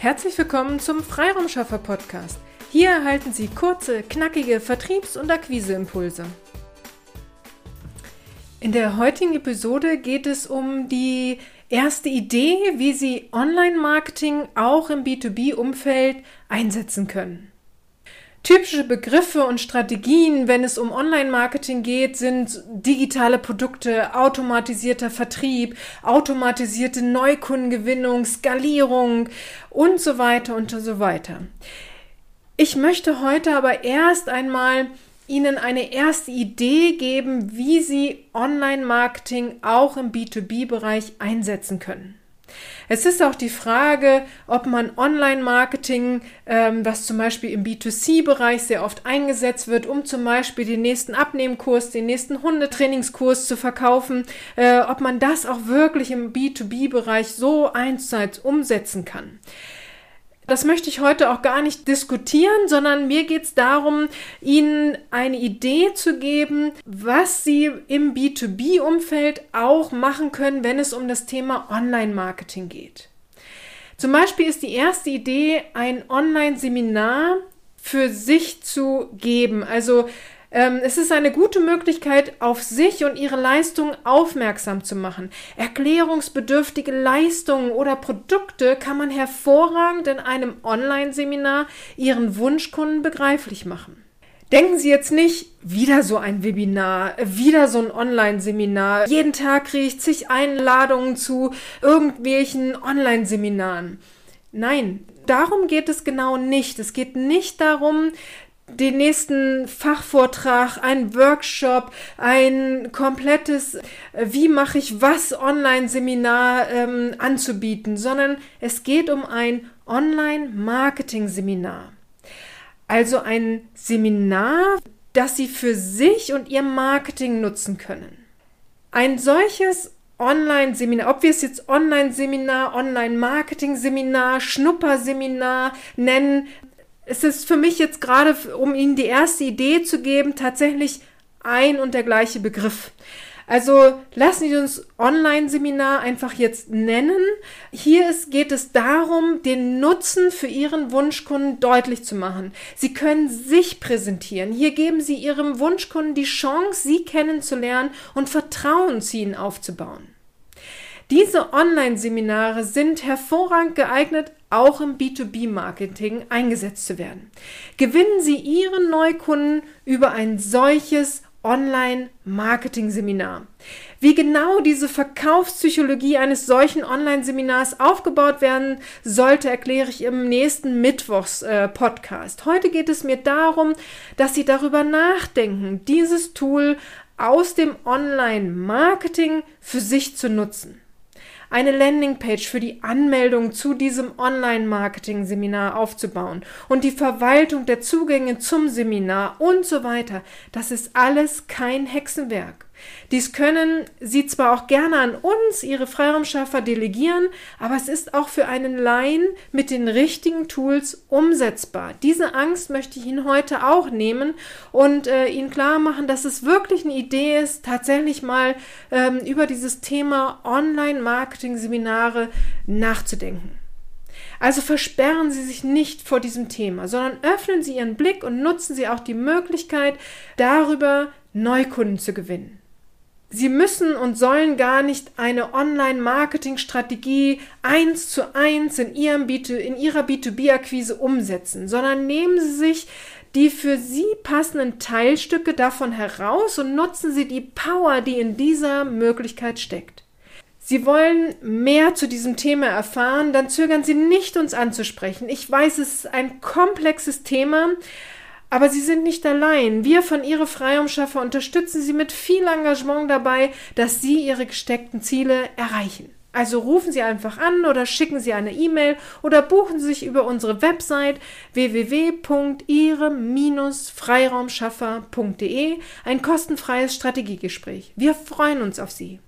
Herzlich willkommen zum Freiraumschaffer Podcast. Hier erhalten Sie kurze, knackige Vertriebs- und Akquiseimpulse. In der heutigen Episode geht es um die erste Idee, wie Sie Online-Marketing auch im B2B-Umfeld einsetzen können. Typische Begriffe und Strategien, wenn es um Online-Marketing geht, sind digitale Produkte, automatisierter Vertrieb, automatisierte Neukundengewinnung, Skalierung und so weiter und so weiter. Ich möchte heute aber erst einmal Ihnen eine erste Idee geben, wie Sie Online-Marketing auch im B2B-Bereich einsetzen können. Es ist auch die Frage, ob man Online-Marketing, ähm, was zum Beispiel im B2C-Bereich sehr oft eingesetzt wird, um zum Beispiel den nächsten Abnehmkurs, den nächsten Hundetrainingskurs zu verkaufen, äh, ob man das auch wirklich im B2B-Bereich so eins zu eins umsetzen kann. Das möchte ich heute auch gar nicht diskutieren, sondern mir geht es darum, Ihnen eine Idee zu geben, was Sie im B2B-Umfeld auch machen können, wenn es um das Thema Online-Marketing geht. Zum Beispiel ist die erste Idee, ein Online-Seminar für sich zu geben. Also es ist eine gute Möglichkeit, auf sich und ihre Leistungen aufmerksam zu machen. Erklärungsbedürftige Leistungen oder Produkte kann man hervorragend in einem Online-Seminar ihren Wunschkunden begreiflich machen. Denken Sie jetzt nicht, wieder so ein Webinar, wieder so ein Online-Seminar. Jeden Tag kriege ich zig Einladungen zu irgendwelchen Online-Seminaren. Nein, darum geht es genau nicht. Es geht nicht darum, den nächsten Fachvortrag, ein Workshop, ein komplettes äh, Wie mache ich was Online-Seminar ähm, anzubieten, sondern es geht um ein Online-Marketing-Seminar. Also ein Seminar, das Sie für sich und Ihr Marketing nutzen können. Ein solches Online-Seminar, ob wir es jetzt Online-Seminar, Online-Marketing-Seminar, Schnupperseminar nennen, es ist für mich jetzt gerade, um Ihnen die erste Idee zu geben, tatsächlich ein und der gleiche Begriff. Also lassen Sie uns Online-Seminar einfach jetzt nennen. Hier ist, geht es darum, den Nutzen für Ihren Wunschkunden deutlich zu machen. Sie können sich präsentieren. Hier geben Sie Ihrem Wunschkunden die Chance, Sie kennenzulernen und Vertrauen zu Ihnen aufzubauen. Diese Online-Seminare sind hervorragend geeignet, auch im B2B-Marketing eingesetzt zu werden. Gewinnen Sie Ihre Neukunden über ein solches Online-Marketing-Seminar. Wie genau diese Verkaufspsychologie eines solchen Online-Seminars aufgebaut werden sollte, erkläre ich im nächsten Mittwochs-Podcast. Äh, Heute geht es mir darum, dass Sie darüber nachdenken, dieses Tool aus dem Online-Marketing für sich zu nutzen eine Landingpage für die Anmeldung zu diesem Online-Marketing-Seminar aufzubauen und die Verwaltung der Zugänge zum Seminar und so weiter. Das ist alles kein Hexenwerk. Dies können Sie zwar auch gerne an uns, Ihre Freiraumschaffer, delegieren, aber es ist auch für einen Laien mit den richtigen Tools umsetzbar. Diese Angst möchte ich Ihnen heute auch nehmen und äh, Ihnen klar machen, dass es wirklich eine Idee ist, tatsächlich mal ähm, über dieses Thema Online-Marketing-Seminare nachzudenken. Also versperren Sie sich nicht vor diesem Thema, sondern öffnen Sie Ihren Blick und nutzen Sie auch die Möglichkeit, darüber Neukunden zu gewinnen. Sie müssen und sollen gar nicht eine Online-Marketing-Strategie eins zu eins in, ihrem B2, in ihrer B2B-Akquise umsetzen, sondern nehmen Sie sich die für Sie passenden Teilstücke davon heraus und nutzen Sie die Power, die in dieser Möglichkeit steckt. Sie wollen mehr zu diesem Thema erfahren, dann zögern Sie nicht, uns anzusprechen. Ich weiß, es ist ein komplexes Thema, aber Sie sind nicht allein. Wir von Ihre Freiraumschaffer unterstützen Sie mit viel Engagement dabei, dass Sie Ihre gesteckten Ziele erreichen. Also rufen Sie einfach an oder schicken Sie eine E-Mail oder buchen Sie sich über unsere Website www.ihre-freiraumschaffer.de ein kostenfreies Strategiegespräch. Wir freuen uns auf Sie.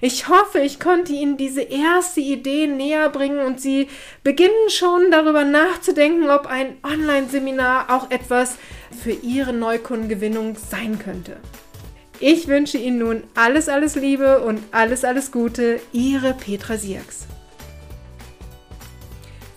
Ich hoffe, ich konnte Ihnen diese erste Idee näher bringen und Sie beginnen schon darüber nachzudenken, ob ein Online-Seminar auch etwas für Ihre Neukundengewinnung sein könnte. Ich wünsche Ihnen nun alles, alles Liebe und alles, alles Gute. Ihre Petra Sierks.